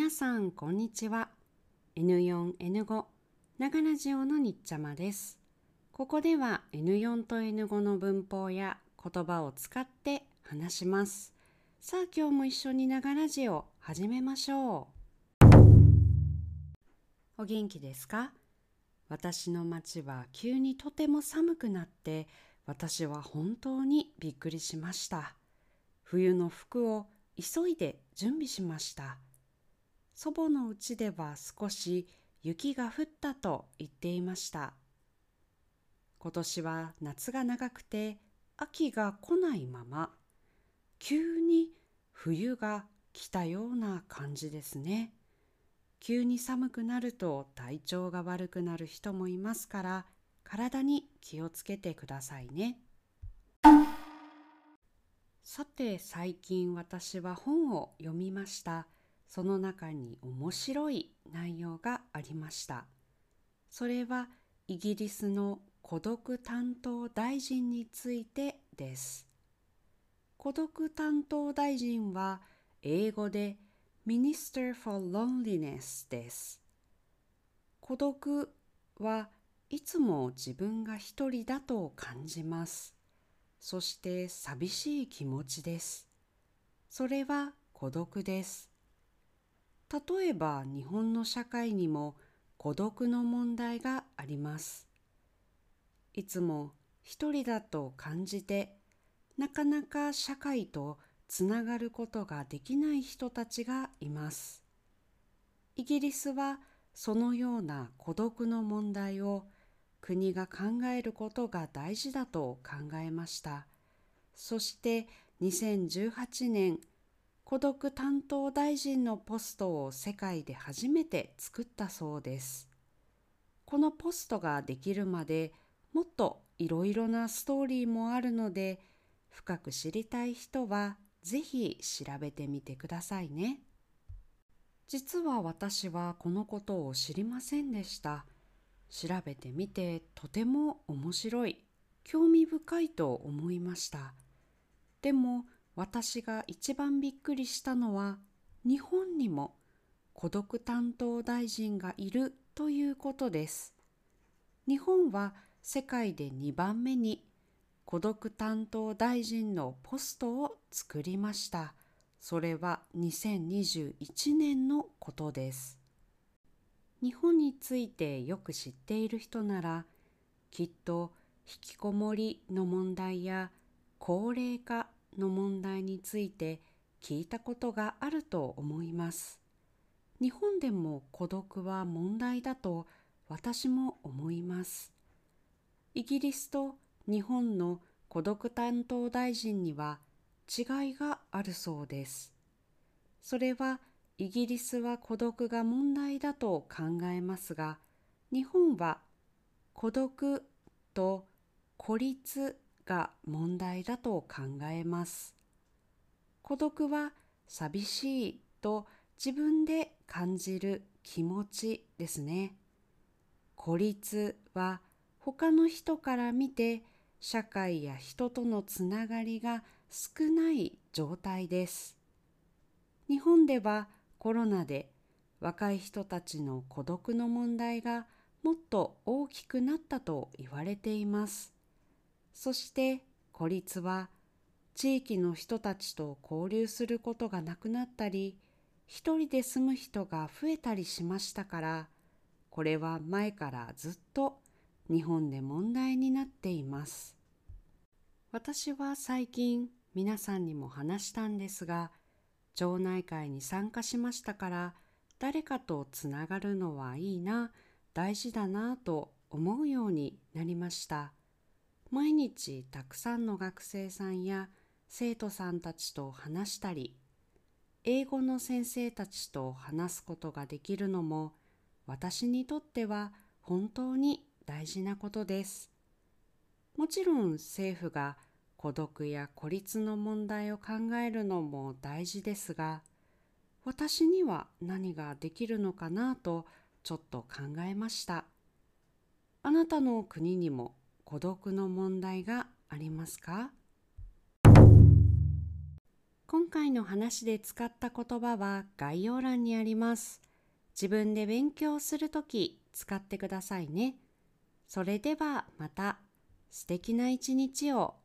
皆さんこんにちは。N4N5 長ラジオのにっちゃまです。ここでは N4 と N5 の文法や言葉を使って話します。さあ今日も一緒に長ラジオ始めましょう。お元気ですか？私の町は急にとても寒くなって私は本当にびっくりしました。冬の服を急いで準備しました。祖母の家では少し雪が降ったと言っていました。今年は夏が長くて秋が来ないまま急に冬が来たような感じですね。急に寒くなると体調が悪くなる人もいますから体に気をつけてくださいね。さて最近私は本を読みました。その中に面白い内容がありましたそれはイギリスの孤独担当大臣についてです孤独担当大臣は英語で Minister for Loneliness です。孤独はいつも自分が一人だと感じます。そして寂しい気持ちです。それは孤独です。例えば日本の社会にも孤独の問題があります。いつも一人だと感じてなかなか社会とつながることができない人たちがいます。イギリスはそのような孤独の問題を国が考えることが大事だと考えました。そして2018年孤独担当大臣のポストを世界で初めて作ったそうです。このポストができるまでもっといろいろなストーリーもあるので深く知りたい人はぜひ調べてみてくださいね。実は私はこのことを知りませんでした。調べてみてとても面白い、興味深いと思いました。でも私が一番びっくりしたのは日本にも孤独担当大臣がいるということです。日本は世界で2番目に孤独担当大臣のポストを作りました。それは2021年のことです。日本についてよく知っている人なら、きっと引きこもりの問題や高齢化の問題について聞いたことがあると思います。日本でも孤独は問題だと私も思います。イギリスと日本の孤独担当大臣には違いがあるそうです。それはイギリスは孤独が問題だと考えますが、日本は孤独と孤立が問題だと考えます。孤独は寂しいと自分で感じる気持ちですね。孤立は他の人から見て社会や人とのつながりが少ない状態です。日本ではコロナで若い人たちの孤独の問題がもっと大きくなったと言われています。そして孤立は地域の人たちと交流することがなくなったり、一人で住む人が増えたりしましたから、これは前からずっと日本で問題になっています。私は最近皆さんにも話したんですが、町内会に参加しましたから誰かとつながるのはいいな、大事だなと思うようになりました。毎日たくさんの学生さんや生徒さんたちと話したり、英語の先生たちと話すことができるのも私にとっては本当に大事なことです。もちろん政府が孤独や孤立の問題を考えるのも大事ですが、私には何ができるのかなとちょっと考えました。あなたの国にも孤独の問題がありますか？今回の話で使った言葉は概要欄にあります。自分で勉強するとき使ってくださいね。それではまた素敵な一日を